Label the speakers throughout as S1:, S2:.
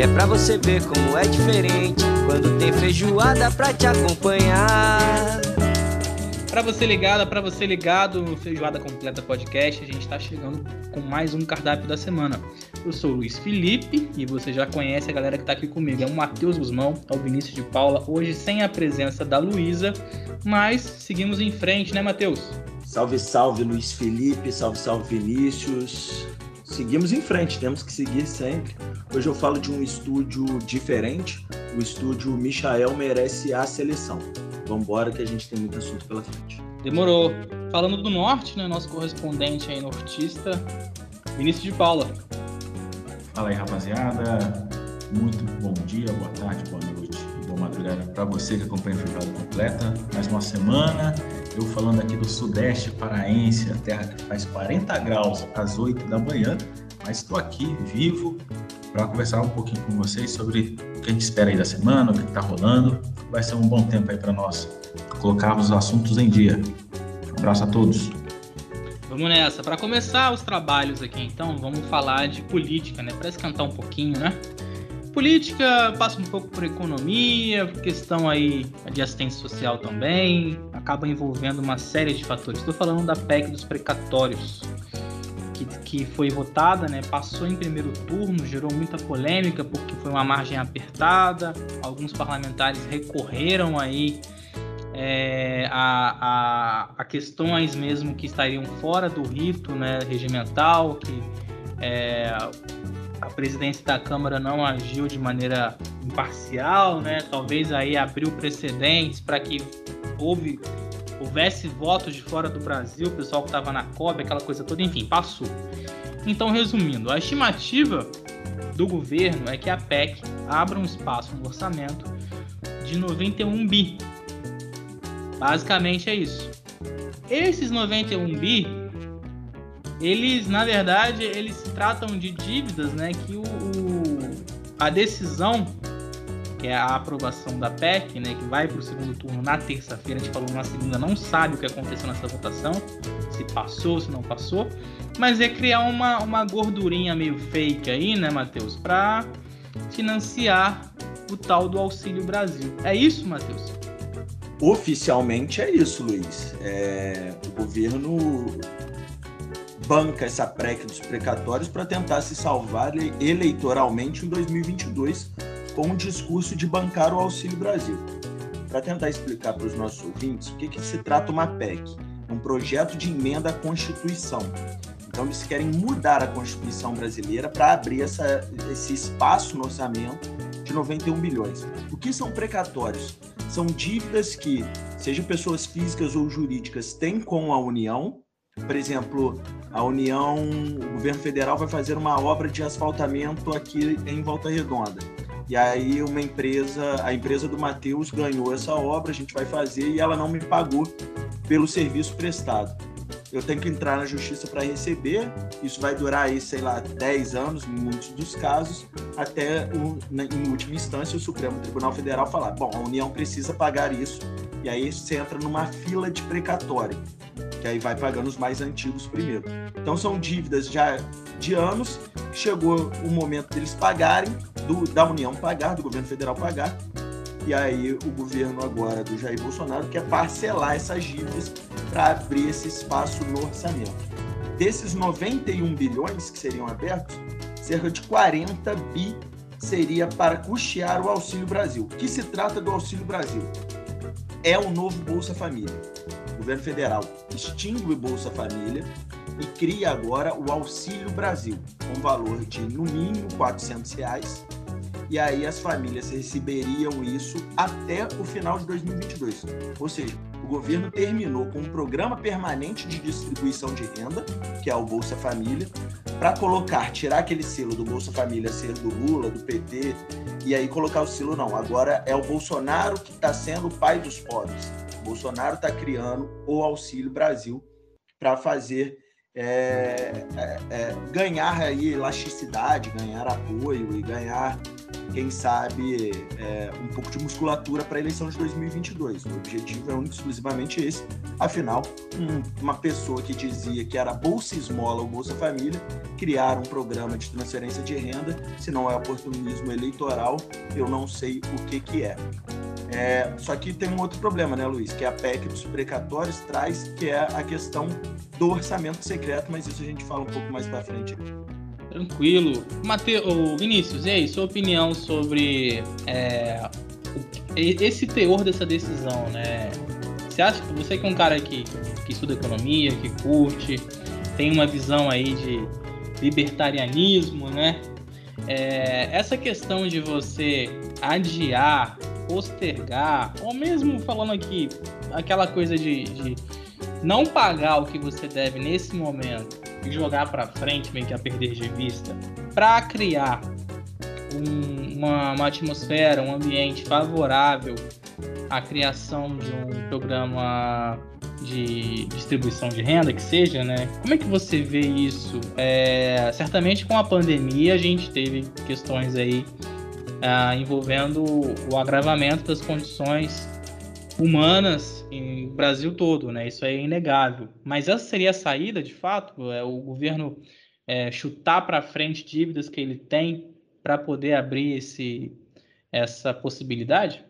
S1: que é pra você ver como é diferente quando tem feijoada pra te acompanhar.
S2: Para você ligado, para você ligado no Feijoada Completa Podcast, a gente está chegando com mais um cardápio da semana. Eu sou o Luiz Felipe e você já conhece a galera que está aqui comigo. É o Matheus Guzmão, é o Vinícius de Paula, hoje sem a presença da Luísa, mas seguimos em frente, né, Matheus?
S3: Salve, salve, Luiz Felipe, salve, salve, Vinícius. Seguimos em frente, temos que seguir sempre. Hoje eu falo de um estúdio diferente, o estúdio Michael merece a seleção. Vamos embora que a gente tem muito assunto pela frente.
S2: Demorou. Falando do norte, né, nosso correspondente aí nortista, Vinícius de Paula.
S4: Fala aí, rapaziada. Muito bom dia, boa tarde, boa noite boa madrugada para você que acompanha a Feijoada Completa. Mais uma semana. Eu falando aqui do Sudeste Paraense, a terra que faz 40 graus às 8 da manhã, mas estou aqui vivo para conversar um pouquinho com vocês sobre o que a gente espera aí da semana, o que está rolando. Vai ser um bom tempo aí para nós colocarmos os assuntos em dia. Um abraço a todos.
S2: Vamos nessa. Para começar os trabalhos aqui, então, vamos falar de política, né? Para esquentar um pouquinho, né? Política passa um pouco por economia, questão aí de assistência social também, acaba envolvendo uma série de fatores. Estou falando da PEC dos precatórios que, que foi votada, né, passou em primeiro turno, gerou muita polêmica porque foi uma margem apertada. Alguns parlamentares recorreram aí é, a, a, a, questões mesmo que estariam fora do rito né, regimental, que é, a presidência da Câmara não agiu de maneira imparcial, né? Talvez aí abriu precedentes para que houve houvesse votos de fora do Brasil, o pessoal que estava na COB, aquela coisa toda, enfim, passou. Então, resumindo, a estimativa do governo é que a PEC abra um espaço no orçamento de 91 bi. Basicamente é isso. Esses 91 bi, eles, na verdade, eles se tratam de dívidas, né, que o, o a decisão que é a aprovação da PEC, né, que vai para o segundo turno na terça-feira. A gente falou na segunda, não sabe o que aconteceu nessa votação, se passou, se não passou, mas é criar uma, uma gordurinha meio fake aí, né, Matheus, para financiar o tal do Auxílio Brasil. É isso, Matheus?
S3: Oficialmente é isso, Luiz. É, o governo banca essa PREC dos precatórios para tentar se salvar eleitoralmente em 2022 com o discurso de bancar o Auxílio Brasil. Para tentar explicar para os nossos ouvintes o que, que se trata uma PEC, um projeto de emenda à Constituição. Então, eles querem mudar a Constituição brasileira para abrir essa, esse espaço no orçamento de 91 bilhões. O que são precatórios? São dívidas que, seja pessoas físicas ou jurídicas, têm com a União. Por exemplo, a União, o governo federal vai fazer uma obra de asfaltamento aqui em Volta Redonda e aí uma empresa, a empresa do Matheus ganhou essa obra, a gente vai fazer e ela não me pagou pelo serviço prestado. Eu tenho que entrar na justiça para receber, isso vai durar aí, sei lá, 10 anos, em muitos dos casos, até, o, em última instância, o Supremo Tribunal Federal falar: bom, a União precisa pagar isso, e aí você entra numa fila de precatório, que aí vai pagando os mais antigos primeiro. Então são dívidas já de anos, chegou o momento deles pagarem, do, da União pagar, do governo federal pagar, e aí o governo agora do Jair Bolsonaro quer parcelar essas dívidas para abrir esse espaço no orçamento. Desses 91 bilhões que seriam abertos, cerca de 40 bi seria para custear o Auxílio Brasil. O que se trata do Auxílio Brasil? É o novo Bolsa Família. O governo federal extingue o Bolsa Família e cria agora o Auxílio Brasil, com valor de no mínimo 400 reais e aí as famílias receberiam isso até o final de 2022. Ou seja, o governo terminou com um programa permanente de distribuição de renda, que é o Bolsa Família, para colocar, tirar aquele selo do Bolsa Família ser do Lula, do PT, e aí colocar o selo não. Agora é o Bolsonaro que está sendo o pai dos pobres. Bolsonaro está criando o Auxílio Brasil para fazer é, é, é, ganhar aí elasticidade, ganhar apoio e ganhar, quem sabe, é, um pouco de musculatura para a eleição de 2022. O objetivo é único, exclusivamente esse. Afinal, um, uma pessoa que dizia que era Bolsa Esmola ou Bolsa Família, criar um programa de transferência de renda, se não é oportunismo eleitoral, eu não sei o que, que é. É, só que tem um outro problema, né, Luiz? Que a PEC dos precatórios traz, que é a questão do orçamento secreto, mas isso a gente fala um pouco mais para frente.
S2: Tranquilo. Mateu, Vinícius, e aí, sua opinião sobre é, esse teor dessa decisão, né? Você acha que você que é um cara que, que estuda economia, que curte, tem uma visão aí de libertarianismo, né? É, essa questão de você adiar postergar, ou mesmo falando aqui, aquela coisa de, de não pagar o que você deve nesse momento jogar para frente, meio que a perder de vista, para criar um, uma, uma atmosfera, um ambiente favorável à criação de um programa de distribuição de renda, que seja, né? Como é que você vê isso? É, certamente com a pandemia a gente teve questões aí ah, envolvendo o agravamento das condições humanas em Brasil todo, né? Isso é inegável. Mas essa seria a saída, de fato? É o governo é, chutar para frente dívidas que ele tem para poder abrir esse, essa possibilidade?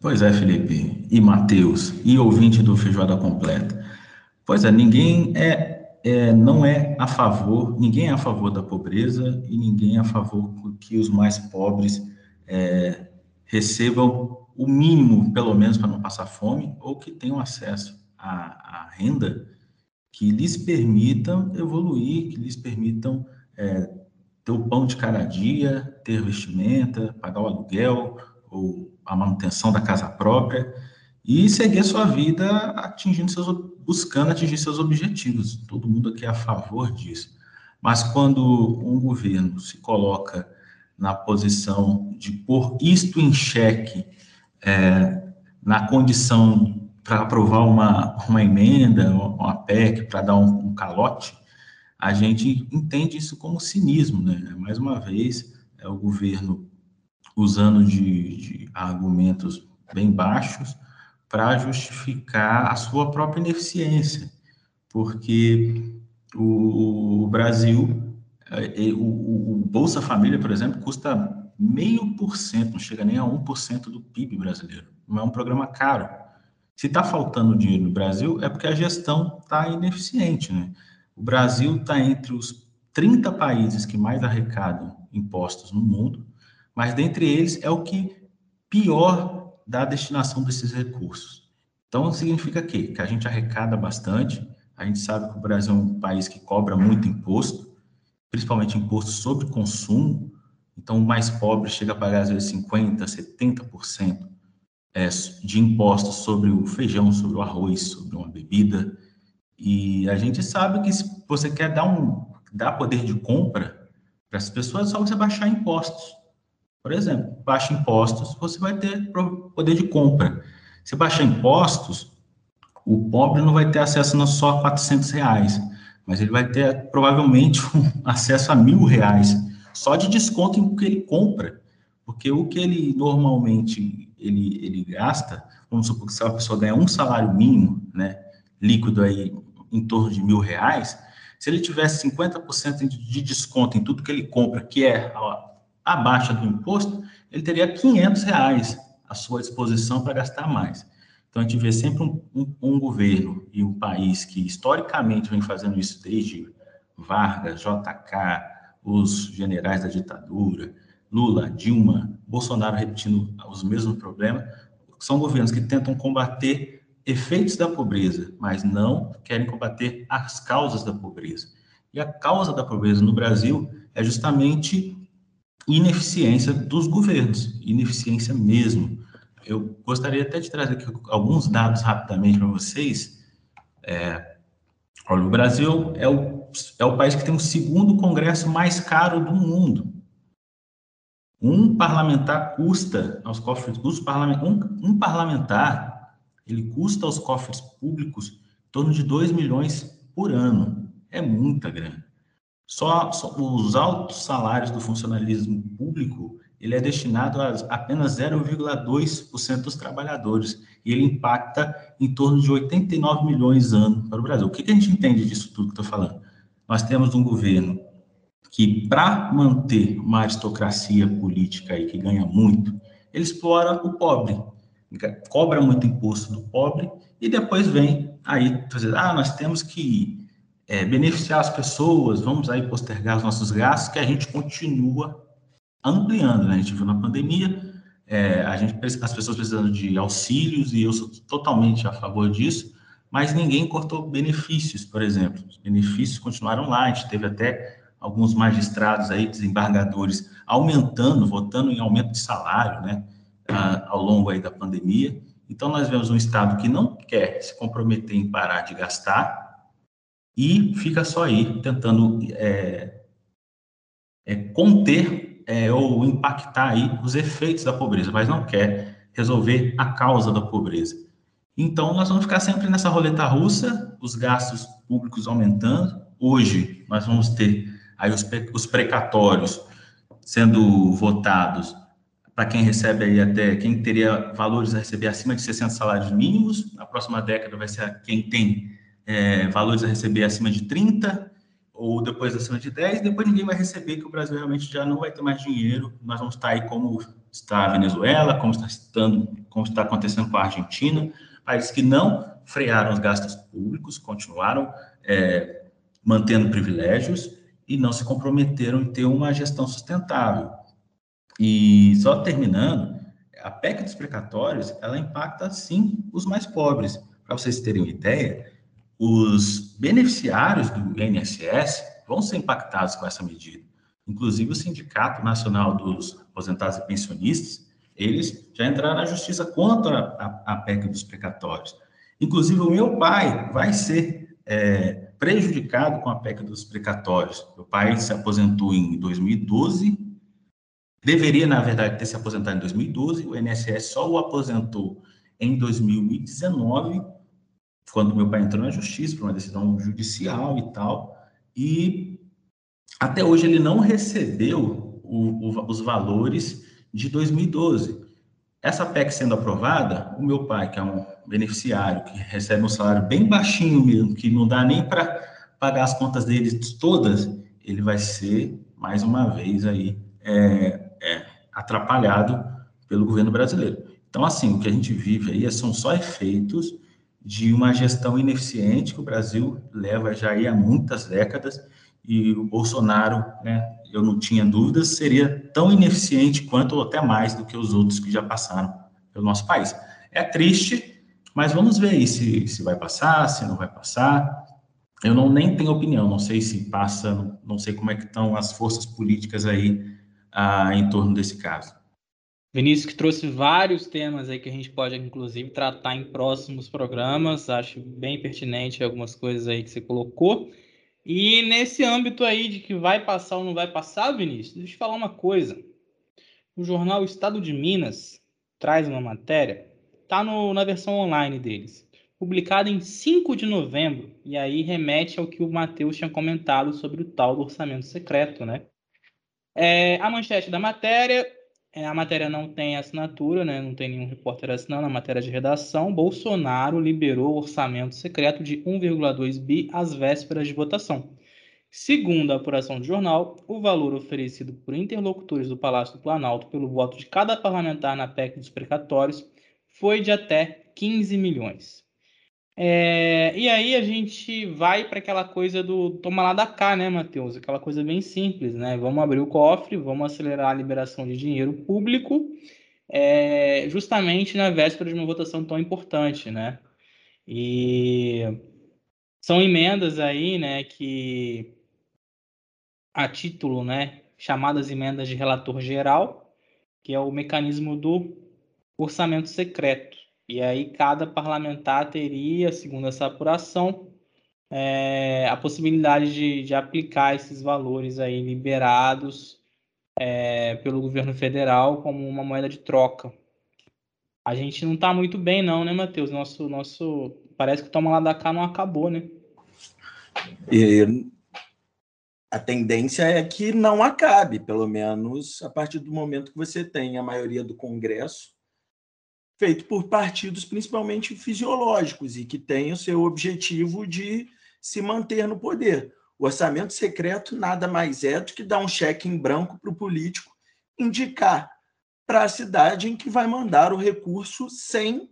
S4: Pois é, Felipe, e Matheus, e ouvinte do Feijoada Completa. Pois é, ninguém é, é, não é a favor, ninguém é a favor da pobreza e ninguém é a favor que os mais pobres é, recebam o mínimo, pelo menos, para não passar fome, ou que tenham acesso à, à, renda que lhes permitam evoluir, que lhes permitam é, ter o pão de cada dia, ter vestimenta, pagar o aluguel ou a manutenção da casa própria e seguir sua vida atingindo seus, buscando atingir seus objetivos. Todo mundo aqui é a favor disso. Mas quando um governo se coloca na posição de pôr isto em xeque é, na condição para aprovar uma, uma emenda, uma PEC, para dar um, um, calote, a gente entende isso como cinismo, né? Mais uma vez, é o governo usando de, de argumentos bem baixos para justificar a sua própria ineficiência, porque o, o Brasil é, o, o, Bolsa Família, por exemplo, custa meio por cento, não chega nem a 1% do PIB brasileiro. Não é um programa caro. Se está faltando dinheiro no Brasil, é porque a gestão está ineficiente. Né? O Brasil está entre os 30 países que mais arrecadam impostos no mundo, mas dentre eles é o que pior dá a destinação desses recursos. Então, significa que, que a gente arrecada bastante, a gente sabe que o Brasil é um país que cobra muito imposto, principalmente imposto sobre consumo. Então, o mais pobre chega a pagar, às vezes, 50%, 70% é, de impostos sobre o feijão, sobre o arroz, sobre uma bebida. E a gente sabe que se você quer dar, um, dar poder de compra para as pessoas, é só você baixar impostos. Por exemplo, baixa impostos, você vai ter poder de compra. Se baixar impostos, o pobre não vai ter acesso não só a 400 reais, mas ele vai ter provavelmente um acesso a mil reais só de desconto em que ele compra, porque o que ele normalmente ele, ele gasta, vamos supor que se a pessoa ganha um salário mínimo, né, líquido aí em torno de mil reais, se ele tivesse 50% de desconto em tudo que ele compra, que é abaixo do imposto, ele teria 500 reais à sua disposição para gastar mais. Então, a gente vê sempre um, um, um, governo e um país que historicamente vem fazendo isso desde Vargas, JK, os generais da ditadura, Lula, Dilma, Bolsonaro repetindo os mesmos problemas, são governos que tentam combater efeitos da pobreza, mas não querem combater as causas da pobreza. E a causa da pobreza no Brasil é justamente ineficiência dos governos, ineficiência mesmo eu gostaria até de trazer aqui alguns dados rapidamente para vocês. É, olha, o Brasil é o, é o país que tem o segundo congresso mais caro do mundo. Um parlamentar custa aos cofres, um, um parlamentar ele custa aos cofres públicos em torno de 2 milhões por ano. É muita grana. Só, só os altos salários do funcionalismo público, ele é destinado a apenas 0,2% dos trabalhadores e ele impacta em torno de 89 milhões ano para o Brasil. O que, que a gente entende disso tudo que estou falando? Nós temos um governo que, para manter uma aristocracia política aí que ganha muito, ele explora o pobre, cobra muito imposto do pobre e depois vem aí dizer, ah, nós temos que é, beneficiar as pessoas, vamos aí postergar os nossos gastos, que a gente continua ampliando, né? A gente viu na pandemia, é, a gente, as pessoas precisando de auxílios e eu sou totalmente a favor disso, mas ninguém cortou benefícios, por exemplo. Os benefícios continuaram lá, a gente teve até alguns magistrados aí, desembargadores, aumentando, votando em aumento de salário, né, ao longo aí da pandemia. Então, nós vemos um Estado que não quer se comprometer em parar de gastar e fica só aí tentando é, é, conter é, ou impactar aí os efeitos da pobreza, mas não quer resolver a causa da pobreza. Então, nós vamos ficar sempre nessa roleta russa, os gastos públicos aumentando. Hoje, nós vamos ter aí os, os precatórios sendo votados para quem recebe aí até, quem teria valores a receber acima de 60 salários mínimos. Na próxima década vai ser quem tem é, valores a receber acima de 30, ou depois acima de 10, depois ninguém vai receber, que o Brasil realmente já não vai ter mais dinheiro. Nós vamos estar aí como está a Venezuela, como está, estando, como está acontecendo com a Argentina, países que não frearam os gastos públicos, continuaram é, mantendo privilégios e não se comprometeram em ter uma gestão sustentável. E só terminando, a PEC dos precatórios, ela impacta sim os mais pobres. Para vocês terem uma ideia, os beneficiários do INSS vão ser impactados com essa medida. Inclusive o Sindicato Nacional dos Aposentados e Pensionistas, eles já entraram na justiça contra a, a PEC dos precatórios. Inclusive o meu pai vai ser é, prejudicado com a PEC dos precatórios. Meu pai se aposentou em 2012, deveria, na verdade, ter se aposentado em 2012, o INSS só o aposentou em 2019, quando meu pai entrou na justiça por uma decisão judicial e tal, e até hoje ele não recebeu o, o, os valores de 2012. Essa PEC sendo aprovada, o meu pai, que é um beneficiário, que recebe um salário bem baixinho mesmo, que não dá nem para pagar as contas dele todas, ele vai ser, mais uma vez, aí, é, é, atrapalhado pelo governo brasileiro. Então, assim, o que a gente vive aí são só efeitos de uma gestão ineficiente que o Brasil leva já aí há muitas décadas e o Bolsonaro, né, eu não tinha dúvidas, seria tão ineficiente quanto ou até mais do que os outros que já passaram pelo nosso país. É triste, mas vamos ver aí se, se vai passar, se não vai passar. Eu não nem tenho opinião, não sei se passa, não sei como é que estão as forças políticas aí ah, em torno desse caso.
S2: Vinícius que trouxe vários temas aí que a gente pode, inclusive, tratar em próximos programas. Acho bem pertinente algumas coisas aí que você colocou. E nesse âmbito aí de que vai passar ou não vai passar, Vinícius, deixa eu te falar uma coisa. O jornal Estado de Minas traz uma matéria, tá no, na versão online deles, publicada em 5 de novembro, e aí remete ao que o Matheus tinha comentado sobre o tal do orçamento secreto, né? É, a manchete da matéria a matéria não tem assinatura, né? não tem nenhum repórter assinando a matéria de redação. Bolsonaro liberou orçamento secreto de 1,2 bi às vésperas de votação. Segundo a apuração do jornal, o valor oferecido por interlocutores do Palácio do Planalto pelo voto de cada parlamentar na PEC dos precatórios foi de até 15 milhões. É, e aí a gente vai para aquela coisa do toma lá da cá, né, Matheus? Aquela coisa bem simples, né? Vamos abrir o cofre, vamos acelerar a liberação de dinheiro público, é, justamente na véspera de uma votação tão importante, né? E são emendas aí, né, que a título, né, chamadas emendas de relator geral, que é o mecanismo do orçamento secreto. E aí cada parlamentar teria, segundo essa apuração, é, a possibilidade de, de, aplicar esses valores aí liberados é, pelo governo federal como uma moeda de troca a gente não tá muito bem, não, né, Matheus? Nosso, nosso. Parece que o toma lá da cá não acabou, né?
S3: E a tendência é que não acabe, pelo menos a partir do momento que você tem a maioria do Congresso feito por partidos principalmente fisiológicos e que tem o seu objetivo de se manter no poder. O orçamento secreto nada mais é do que dar um cheque em branco para o político indicar para a cidade em que vai mandar o recurso sem,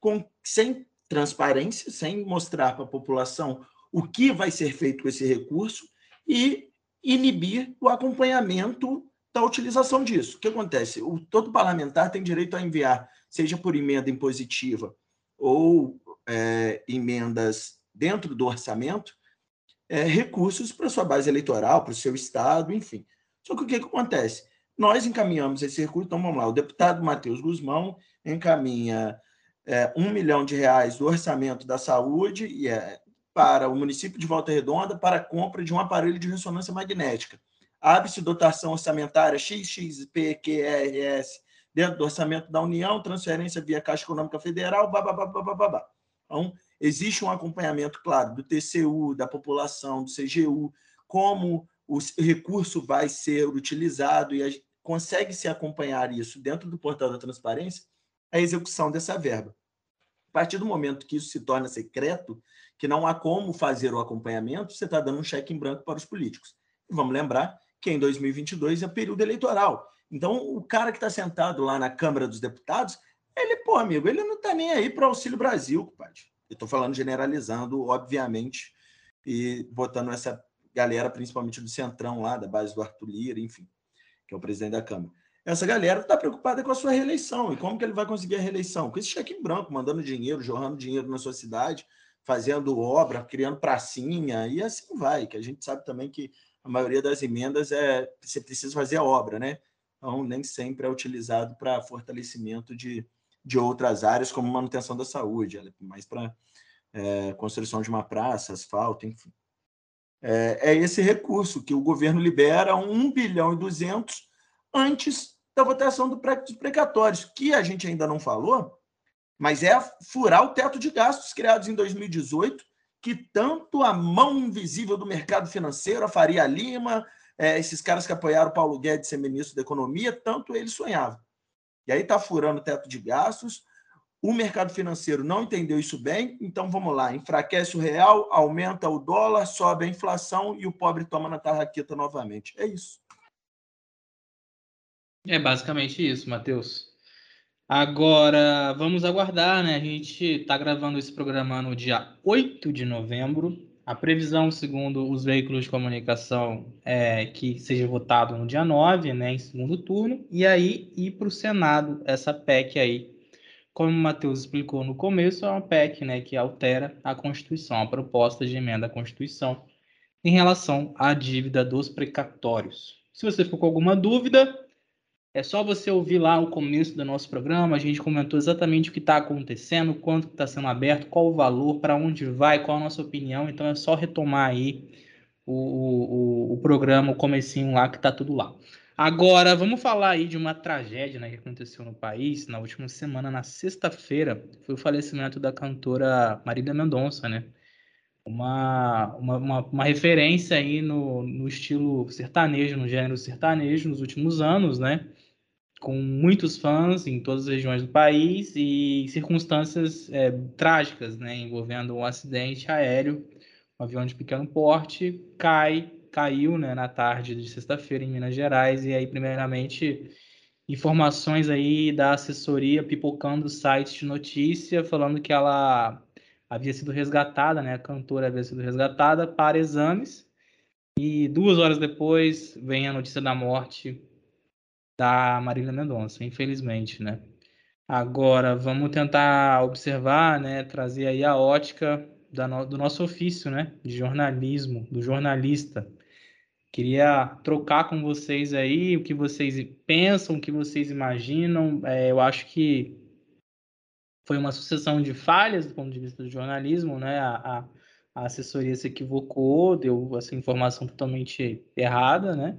S3: com, sem transparência, sem mostrar para a população o que vai ser feito com esse recurso e inibir o acompanhamento da utilização disso. O que acontece? O, todo parlamentar tem direito a enviar, seja por emenda impositiva ou é, emendas dentro do orçamento, é, recursos para sua base eleitoral, para o seu estado, enfim. Só que o que, que acontece? Nós encaminhamos esse recurso, então vamos lá, o deputado Matheus Guzmão encaminha é, um milhão de reais do orçamento da saúde e é, para o município de Volta Redonda para a compra de um aparelho de ressonância magnética. Abre-se dotação orçamentária XXPQRS dentro do orçamento da União, transferência via Caixa Econômica Federal, babá. Então, existe um acompanhamento, claro, do TCU, da população, do CGU, como o recurso vai ser utilizado e consegue se acompanhar isso dentro do portal da transparência, a execução dessa verba. A partir do momento que isso se torna secreto, que não há como fazer o acompanhamento, você está dando um cheque em branco para os políticos. E vamos lembrar que em 2022 é período eleitoral. Então, o cara que está sentado lá na Câmara dos Deputados, ele, pô, amigo, ele não está nem aí para o Auxílio Brasil, compadre. Eu estou falando generalizando, obviamente, e botando essa galera, principalmente do Centrão lá, da base do Arthur Lira, enfim, que é o presidente da Câmara. Essa galera está preocupada com a sua reeleição. E como que ele vai conseguir a reeleição? Com esse cheque em branco, mandando dinheiro, jorrando dinheiro na sua cidade, fazendo obra, criando pracinha, e assim vai, que a gente sabe também que a maioria das emendas é você precisa fazer a obra, né? Então, nem sempre é utilizado para fortalecimento de, de outras áreas, como manutenção da saúde, mais para é, construção de uma praça, asfalto, enfim. É, é esse recurso que o governo libera 1 bilhão e 200 antes da votação do dos precatórios, que a gente ainda não falou, mas é furar o teto de gastos criados em 2018, que tanto a mão invisível do mercado financeiro, a Faria Lima, é, esses caras que apoiaram Paulo Guedes ser ministro da Economia, tanto eles sonhavam. E aí está furando o teto de gastos, o mercado financeiro não entendeu isso bem, então vamos lá: enfraquece o real, aumenta o dólar, sobe a inflação e o pobre toma na tarraqueta novamente. É isso.
S2: É basicamente isso, Matheus. Agora, vamos aguardar, né? A gente está gravando esse programa no dia 8 de novembro. A previsão, segundo os veículos de comunicação, é que seja votado no dia 9, né, em segundo turno, e aí ir para o Senado essa PEC aí como o Matheus explicou no começo, é uma PEC né, que altera a Constituição, a proposta de emenda à Constituição em relação à dívida dos precatórios. Se você ficou com alguma dúvida, é só você ouvir lá o começo do nosso programa. A gente comentou exatamente o que está acontecendo, quanto está sendo aberto, qual o valor, para onde vai, qual a nossa opinião. Então é só retomar aí o, o, o programa, o comecinho lá, que está tudo lá. Agora, vamos falar aí de uma tragédia né, que aconteceu no país na última semana, na sexta-feira, foi o falecimento da cantora Marília Mendonça, né? Uma, uma, uma, uma, referência aí no, no estilo sertanejo, no gênero sertanejo nos últimos anos, né? Com muitos fãs em todas as regiões do país e circunstâncias é, trágicas, né? Envolvendo um acidente aéreo, um avião de pequeno porte cai caiu né, na tarde de sexta-feira em Minas Gerais, e aí, primeiramente, informações aí da assessoria pipocando sites de notícia, falando que ela havia sido resgatada, né, a cantora havia sido resgatada para exames, e duas horas depois vem a notícia da morte da Marília Mendonça, infelizmente, né. Agora, vamos tentar observar, né, trazer aí a ótica do nosso ofício, né, de jornalismo, do jornalista. Queria trocar com vocês aí o que vocês pensam, o que vocês imaginam. É, eu acho que foi uma sucessão de falhas do ponto de vista do jornalismo, né? A, a, a assessoria se equivocou, deu essa informação totalmente errada, né?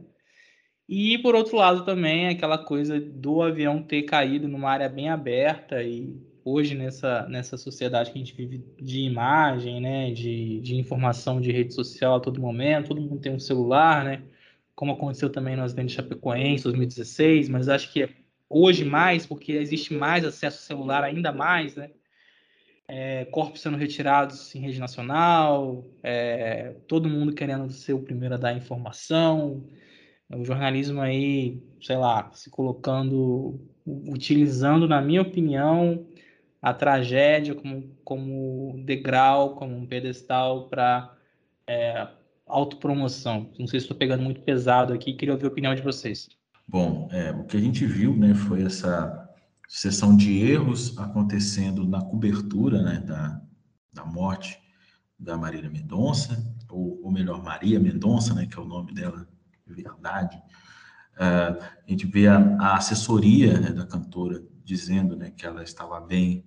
S2: E por outro lado também aquela coisa do avião ter caído numa área bem aberta e hoje nessa, nessa sociedade que a gente vive de imagem, né, de, de informação de rede social a todo momento, todo mundo tem um celular, né, como aconteceu também no acidente de Chapecoense 2016, mas acho que é hoje mais, porque existe mais acesso celular ainda mais, né, é, corpos sendo retirados em rede nacional, é, todo mundo querendo ser o primeiro a dar informação, o jornalismo aí, sei lá, se colocando, utilizando, na minha opinião, a tragédia como, como degrau, como um pedestal para é, autopromoção. Não sei se estou pegando muito pesado aqui, queria ouvir a opinião de vocês.
S4: Bom, é, o que a gente viu né, foi essa sucessão de erros acontecendo na cobertura né, da, da morte da Marília Mendonça, ou, ou melhor, Maria Mendonça, né, que é o nome dela de verdade. Uh, a gente vê a, a assessoria né, da cantora dizendo né, que ela estava bem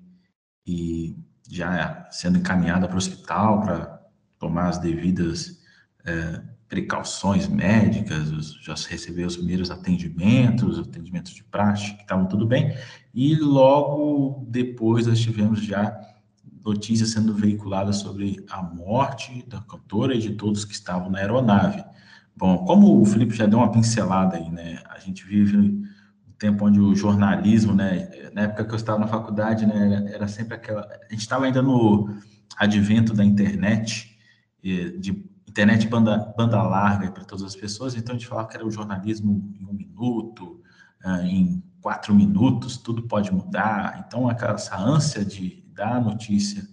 S4: e já sendo encaminhada para o hospital para tomar as devidas é, precauções médicas, já recebeu os primeiros atendimentos, atendimentos de prática, que estavam tudo bem, e logo depois nós tivemos já notícias sendo veiculadas sobre a morte da cantora e de todos que estavam na aeronave. Bom, como o Felipe já deu uma pincelada aí, né, a gente vive tempo onde o jornalismo, né, na época que eu estava na faculdade, né, era sempre aquela, a gente estava ainda no advento da internet, de internet banda, banda larga para todas as pessoas, então a gente falava que era o jornalismo em um minuto, ah, em quatro minutos, tudo pode mudar, então essa ânsia de dar a notícia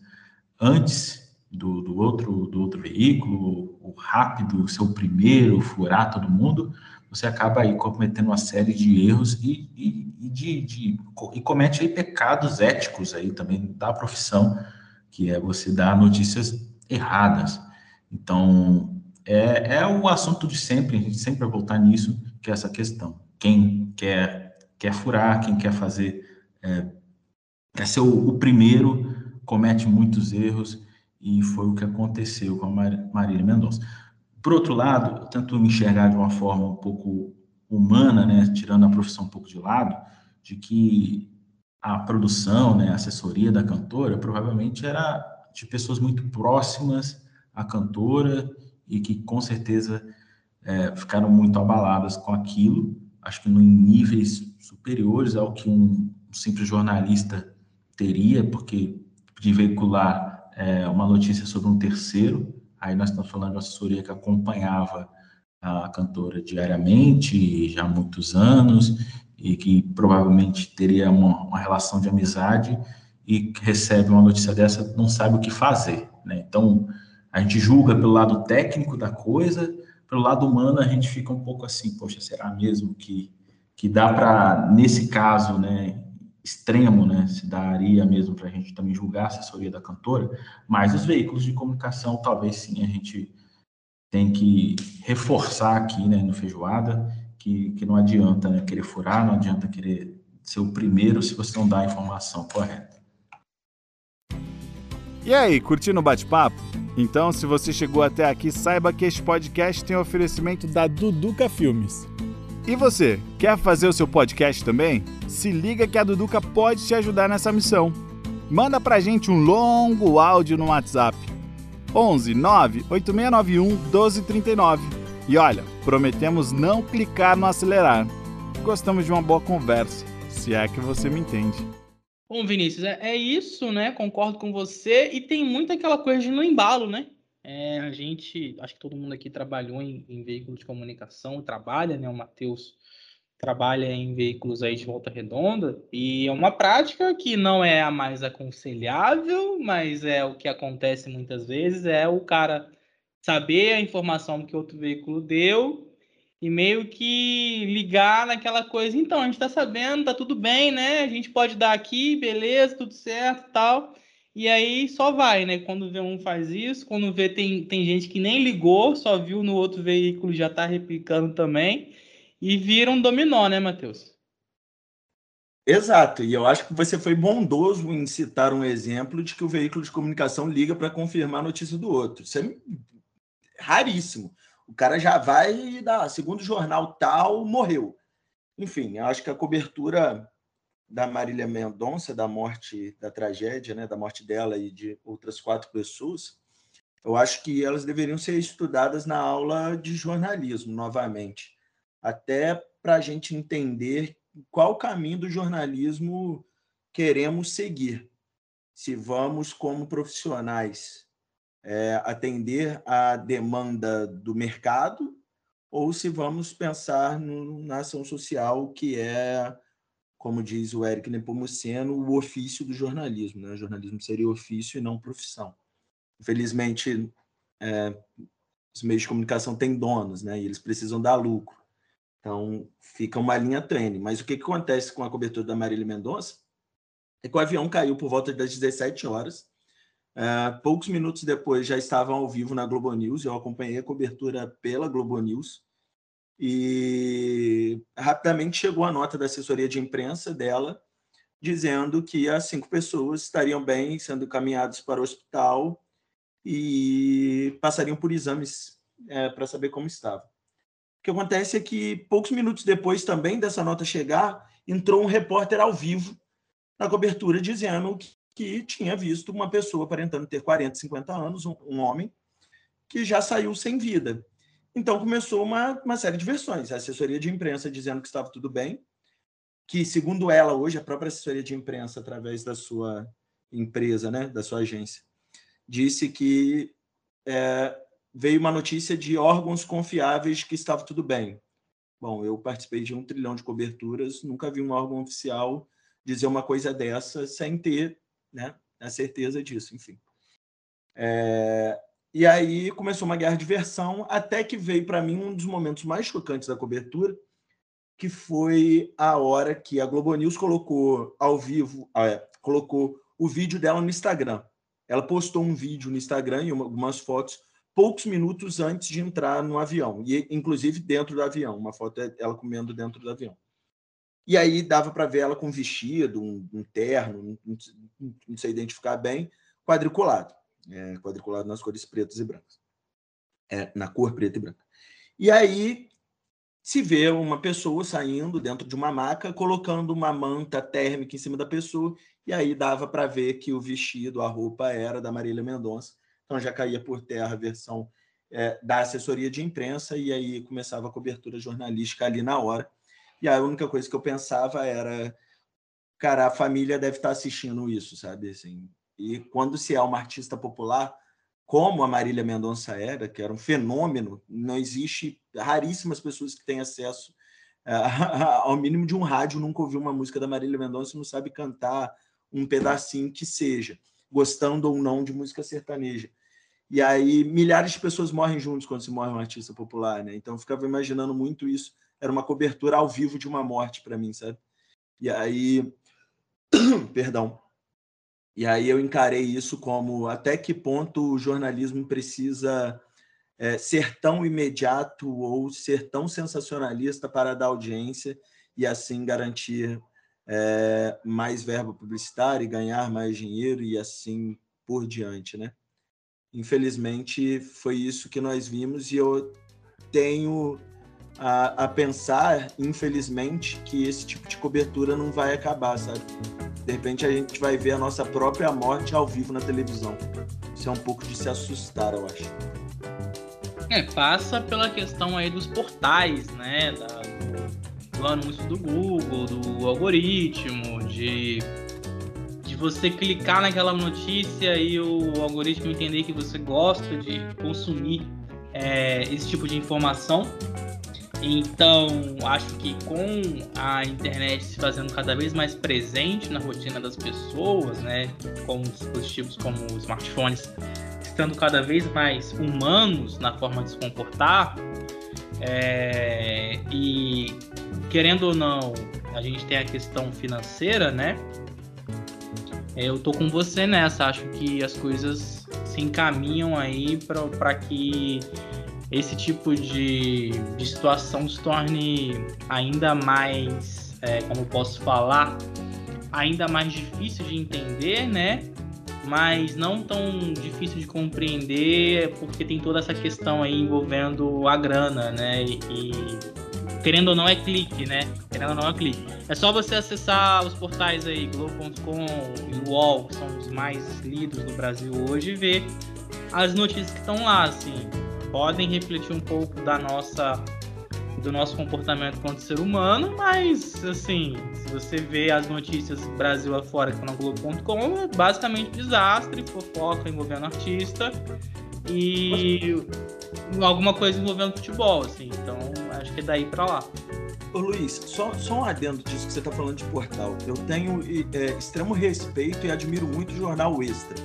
S4: antes do, do, outro, do outro veículo, o rápido, ser o primeiro, furar todo mundo, você acaba aí cometendo uma série de erros e, e, e de, de, e comete aí pecados éticos aí também da profissão, que é você dar notícias erradas. Então, é, é o assunto de sempre, a gente sempre vai voltar nisso, que é essa questão. Quem quer, quer furar, quem quer fazer, é, quer ser o, o primeiro, comete muitos erros, e foi o que aconteceu com a Marília Mendonça. Por outro lado, eu tento me enxergar de uma forma um pouco humana, né, tirando a profissão um pouco de lado, de que a produção, né, a assessoria da cantora provavelmente era de pessoas muito próximas à cantora e que com certeza é, ficaram muito abaladas com aquilo, acho que em níveis superiores ao que um, um simples jornalista teria, porque de veicular é, uma notícia sobre um terceiro, Aí nós estamos falando de uma assessoria que acompanhava a cantora diariamente, já há muitos anos, e que provavelmente teria uma, uma relação de amizade e recebe uma notícia dessa, não sabe o que fazer. Né? Então, a gente julga pelo lado técnico da coisa, pelo lado humano a gente fica um pouco assim, poxa, será mesmo que, que dá para, nesse caso, né, extremo, né, se daria mesmo para a gente também julgar a assessoria da cantora, mas os veículos de comunicação, talvez sim, a gente tem que reforçar aqui, né, no Feijoada, que, que não adianta né, querer furar, não adianta querer ser o primeiro se você não dá a informação correta.
S5: E aí, curtindo o bate-papo? Então, se você chegou até aqui, saiba que este podcast tem oferecimento da Duduca Filmes. E você, quer fazer o seu podcast também? Se liga que a Duduca pode te ajudar nessa missão. Manda pra gente um longo áudio no WhatsApp. 11 9 8691 1239. E olha, prometemos não clicar no acelerar. Gostamos de uma boa conversa, se é que você me entende.
S2: Bom, Vinícius, é, é isso, né? Concordo com você. E tem muito aquela coisa de no embalo, né? É, a gente, acho que todo mundo aqui trabalhou em, em veículos de comunicação, trabalha, né? O Matheus trabalha em veículos aí de volta redonda e é uma prática que não é a mais aconselhável, mas é o que acontece muitas vezes, é o cara saber a informação que outro veículo deu e meio que ligar naquela coisa, então, a gente tá sabendo, tá tudo bem, né? A gente pode dar aqui, beleza, tudo certo, tal. E aí só vai, né? Quando vê um faz isso, quando vê tem, tem gente que nem ligou, só viu no outro veículo já tá replicando também. E vira um dominó, né, Matheus?
S3: Exato, e eu acho que você foi bondoso em citar um exemplo de que o veículo de comunicação liga para confirmar a notícia do outro. Isso é raríssimo. O cara já vai dar, segundo jornal tal, morreu. Enfim, eu acho que a cobertura da Marília Mendonça, da morte, da tragédia, né, da morte dela e de outras quatro pessoas, eu acho que elas deveriam ser estudadas na aula de jornalismo, novamente, até para a gente entender qual caminho do jornalismo queremos seguir. Se vamos, como profissionais, é, atender à demanda do mercado ou se vamos pensar no, na ação social, que é, como diz o Eric Nepomuceno, o ofício do jornalismo. Né? O jornalismo seria ofício e não profissão. Infelizmente, é, os meios de comunicação têm donos, né? E eles precisam dar lucro. Então, fica uma linha tênue. Mas o que, que acontece com a cobertura da Marília Mendonça é que o avião caiu por volta das 17 horas. É, poucos minutos depois já estavam ao vivo na Globo News. Eu acompanhei a cobertura pela Globo News. E rapidamente chegou a nota da assessoria de imprensa dela, dizendo que as cinco pessoas estariam bem, sendo encaminhadas para o hospital e passariam por exames é, para saber como estava. O que acontece é que poucos minutos depois também dessa nota chegar, entrou um repórter ao vivo na cobertura dizendo que, que tinha visto uma pessoa aparentando ter 40, 50 anos, um, um homem, que já saiu sem vida. Então começou uma, uma série de versões. A assessoria de imprensa dizendo que estava tudo bem, que, segundo ela, hoje, a própria assessoria de imprensa, através da sua empresa, né, da sua agência, disse que é, veio uma notícia de órgãos confiáveis que estava tudo bem. Bom, eu participei de um trilhão de coberturas, nunca vi um órgão oficial dizer uma coisa dessa sem ter né, a certeza disso, enfim. É, e aí começou uma guerra de versão, até que veio para mim um dos momentos mais chocantes da cobertura, que foi a hora que a Globo News colocou ao vivo, é, colocou o vídeo dela no Instagram. Ela postou um vídeo no Instagram e algumas fotos poucos minutos antes de entrar no avião, e inclusive dentro do avião, uma foto é ela comendo dentro do avião. E aí dava para ver ela com vestido, um, um terno, não, não sei identificar bem, quadriculado é, quadriculado nas cores pretas e brancas. É, na cor preta e branca. E aí se vê uma pessoa saindo dentro de uma maca, colocando uma manta térmica em cima da pessoa, e aí dava para ver que o vestido, a roupa era da Marília Mendonça. Então já caía por terra a versão é, da assessoria de imprensa, e aí começava a cobertura jornalística ali na hora. E a única coisa que eu pensava era, cara, a família deve estar assistindo isso, sabe? Assim, e quando se é uma artista popular, como a Marília Mendonça era, que era um fenômeno, não existe raríssimas pessoas que têm acesso uh, ao mínimo de um rádio, nunca ouviu uma música da Marília Mendonça, não sabe cantar um pedacinho que seja, gostando ou não de música sertaneja. E aí milhares de pessoas morrem juntos quando se morre um artista popular, né? Então eu ficava imaginando muito isso. Era uma cobertura ao vivo de uma morte para mim, sabe? E aí, perdão. E aí eu encarei isso como até que ponto o jornalismo precisa é, ser tão imediato ou ser tão sensacionalista para dar audiência e assim garantir é, mais verba publicitária e ganhar mais dinheiro e assim por diante, né? Infelizmente foi isso que nós vimos e eu tenho a, a pensar, infelizmente, que esse tipo de cobertura não vai acabar, sabe? De repente a gente vai ver a nossa própria morte ao vivo na televisão. Isso é um pouco de se assustar, eu acho.
S2: É, passa pela questão aí dos portais, né? Da, do anúncio do Google, do algoritmo, de, de você clicar naquela notícia e o algoritmo entender que você gosta de consumir é, esse tipo de informação então, acho que com a internet se fazendo cada vez mais presente na rotina das pessoas, né, com dispositivos como smartphones estando cada vez mais humanos na forma de se comportar, é, e querendo ou não, a gente tem a questão financeira, né? Eu tô com você nessa, acho que as coisas se encaminham aí para que esse tipo de, de situação se torne ainda mais, é, como posso falar, ainda mais difícil de entender, né? mas não tão difícil de compreender, porque tem toda essa questão aí envolvendo a grana, né? E, e querendo ou não é clique, né? Querendo ou não é clique. É só você acessar os portais aí, Globo.com e UOL, que são os mais lidos do Brasil hoje, e ver as notícias que estão lá, assim. Podem refletir um pouco da nossa do nosso comportamento quanto ser humano, mas assim, se você vê as notícias Brasil afora que estão na Globo.com, é basicamente desastre, fofoca envolvendo artista e alguma coisa envolvendo futebol, assim. Então, acho que é daí para lá.
S3: Ô Luiz, só, só um adendo disso que você está falando de portal. Eu tenho é, extremo respeito e admiro muito o jornal Extra,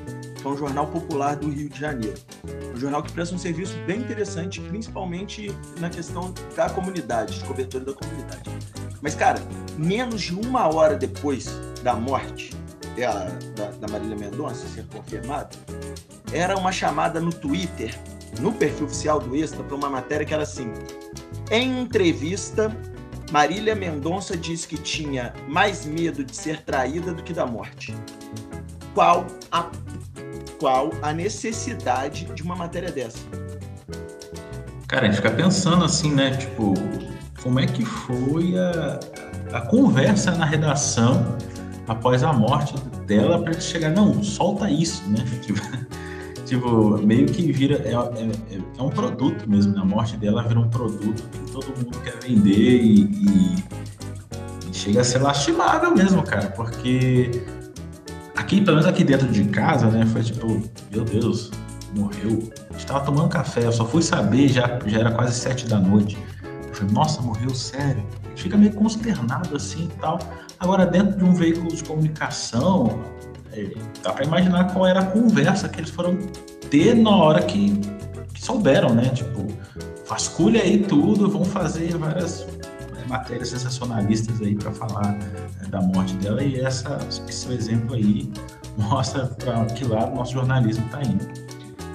S3: é um jornal popular do Rio de Janeiro. Um jornal que presta um serviço bem interessante, principalmente na questão da comunidade, de cobertura da comunidade. Mas, cara, menos de uma hora depois da morte da, da, da Marília Mendonça ser confirmada, era uma chamada no Twitter, no perfil oficial do Extra, para uma matéria que era assim: em entrevista, Marília Mendonça diz que tinha mais medo de ser traída do que da morte. Qual a, qual a necessidade de uma matéria dessa?
S4: Cara, a gente fica pensando assim, né? Tipo, como é que foi a, a conversa na redação após a morte dela para chegar, não, solta isso, né? Tipo, tipo, meio que vira. É, é, é, um produto mesmo, né? A morte dela vira um produto que todo mundo quer vender e, e, e chega a ser lastimável mesmo, cara, porque aqui, pelo menos aqui dentro de casa, né, foi tipo, meu Deus, morreu. Estava tomando café, eu só fui saber, já, já era quase sete da noite. Eu falei, nossa, morreu sério. Fica meio consternado assim e tal. Agora, dentro de um veículo de comunicação, é, dá para imaginar qual era a conversa que eles foram ter na hora que, que souberam, né? Tipo, vasculha aí tudo, vão fazer várias matérias sensacionalistas aí para falar é, da morte dela e essa, esse exemplo aí mostra para que lado nosso jornalismo está indo.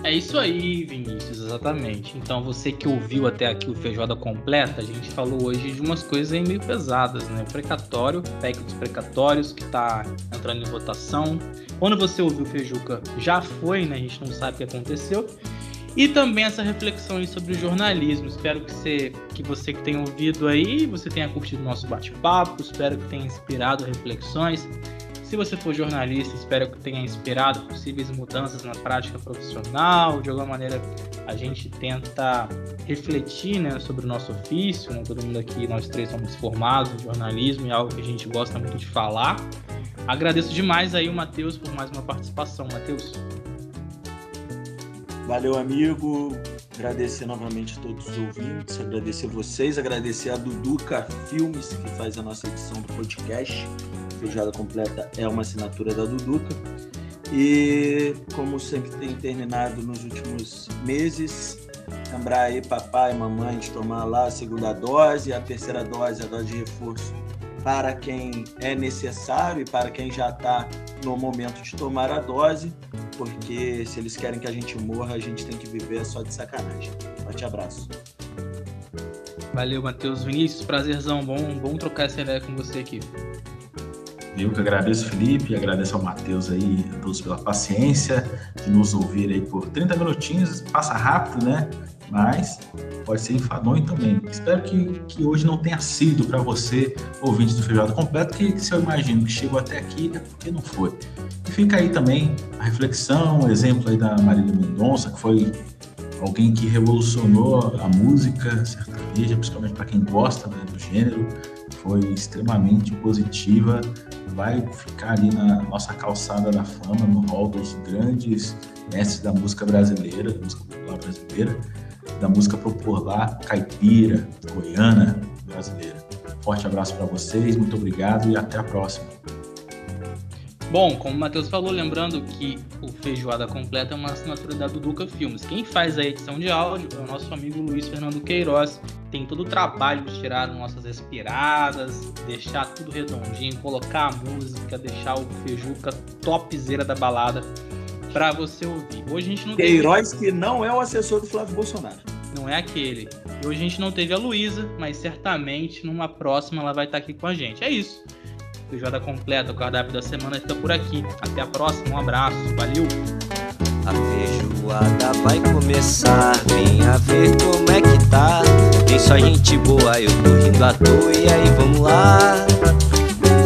S2: É isso aí, Vinícius, exatamente. Então, você que ouviu até aqui o Feijoada Completa, a gente falou hoje de umas coisas meio pesadas, né? Precatório, PEC dos precatórios, que tá entrando em votação. Quando você ouviu o Feijuca, já foi, né? A gente não sabe o que aconteceu. E também essa reflexão sobre o jornalismo. Espero que você, que você que tenha ouvido aí, você tenha curtido o nosso bate-papo, espero que tenha inspirado reflexões. Se você for jornalista, espero que tenha inspirado possíveis mudanças na prática profissional. De alguma maneira, a gente tenta refletir né, sobre o nosso ofício. Né? Todo mundo aqui, nós três somos formados em jornalismo e é algo que a gente gosta muito de falar. Agradeço demais aí o Matheus por mais uma participação. Matheus.
S3: Valeu, amigo. Agradecer novamente a todos os ouvintes, agradecer vocês, agradecer a Duduca Filmes, que faz a nossa edição do podcast. Feijoada Completa é uma assinatura da Duduca. E como sempre tem terminado nos últimos meses, lembrar aí papai e mamãe de tomar lá a segunda dose, a terceira dose, a dose de reforço para quem é necessário e para quem já está no momento de tomar a dose, porque se eles querem que a gente morra, a gente tem que viver só de sacanagem. Forte abraço.
S2: Valeu, Matheus. Vinícius, prazerzão. Bom, bom trocar essa ideia com você aqui.
S4: Eu que agradeço, Felipe, agradeço ao Matheus aí, a todos pela paciência de nos ouvir aí por 30 minutinhos. Passa rápido, né? Mas pode ser enfadonho também. Espero que, que hoje não tenha sido para você, ouvinte do Feijoada Completo, que, se eu imagino que chegou até aqui é porque não foi. E fica aí também a reflexão, o exemplo aí da Marília Mendonça, que foi alguém que revolucionou a música sertaneja, principalmente para quem gosta né, do gênero, foi extremamente positiva, vai ficar ali na nossa calçada da fama, no hall dos grandes mestres da música brasileira, da música popular brasileira da música popular caipira, goiana, brasileira. Forte abraço para vocês, muito obrigado e até a próxima.
S2: Bom, como o Matheus falou, lembrando que o Feijoada Completa é uma assinatura da Duduca Filmes. Quem faz a edição de áudio é o nosso amigo Luiz Fernando Queiroz. Tem todo o trabalho de tirar nossas respiradas, deixar tudo redondinho, colocar a música, deixar o Feijuca topzera da balada para você ouvir. Hoje a gente não
S3: Queiroz teve... que não é o assessor do Flávio Bolsonaro.
S2: Não é aquele. E hoje a gente não teve a Luísa, mas certamente numa próxima ela vai estar aqui com a gente. É isso. Feijoada completa, o cardápio da semana fica por aqui. Até a próxima, um abraço, valeu!
S1: A feijoada vai começar, venha ver como é que tá. Tem só gente boa, eu tô rindo à toa, e aí vamos lá.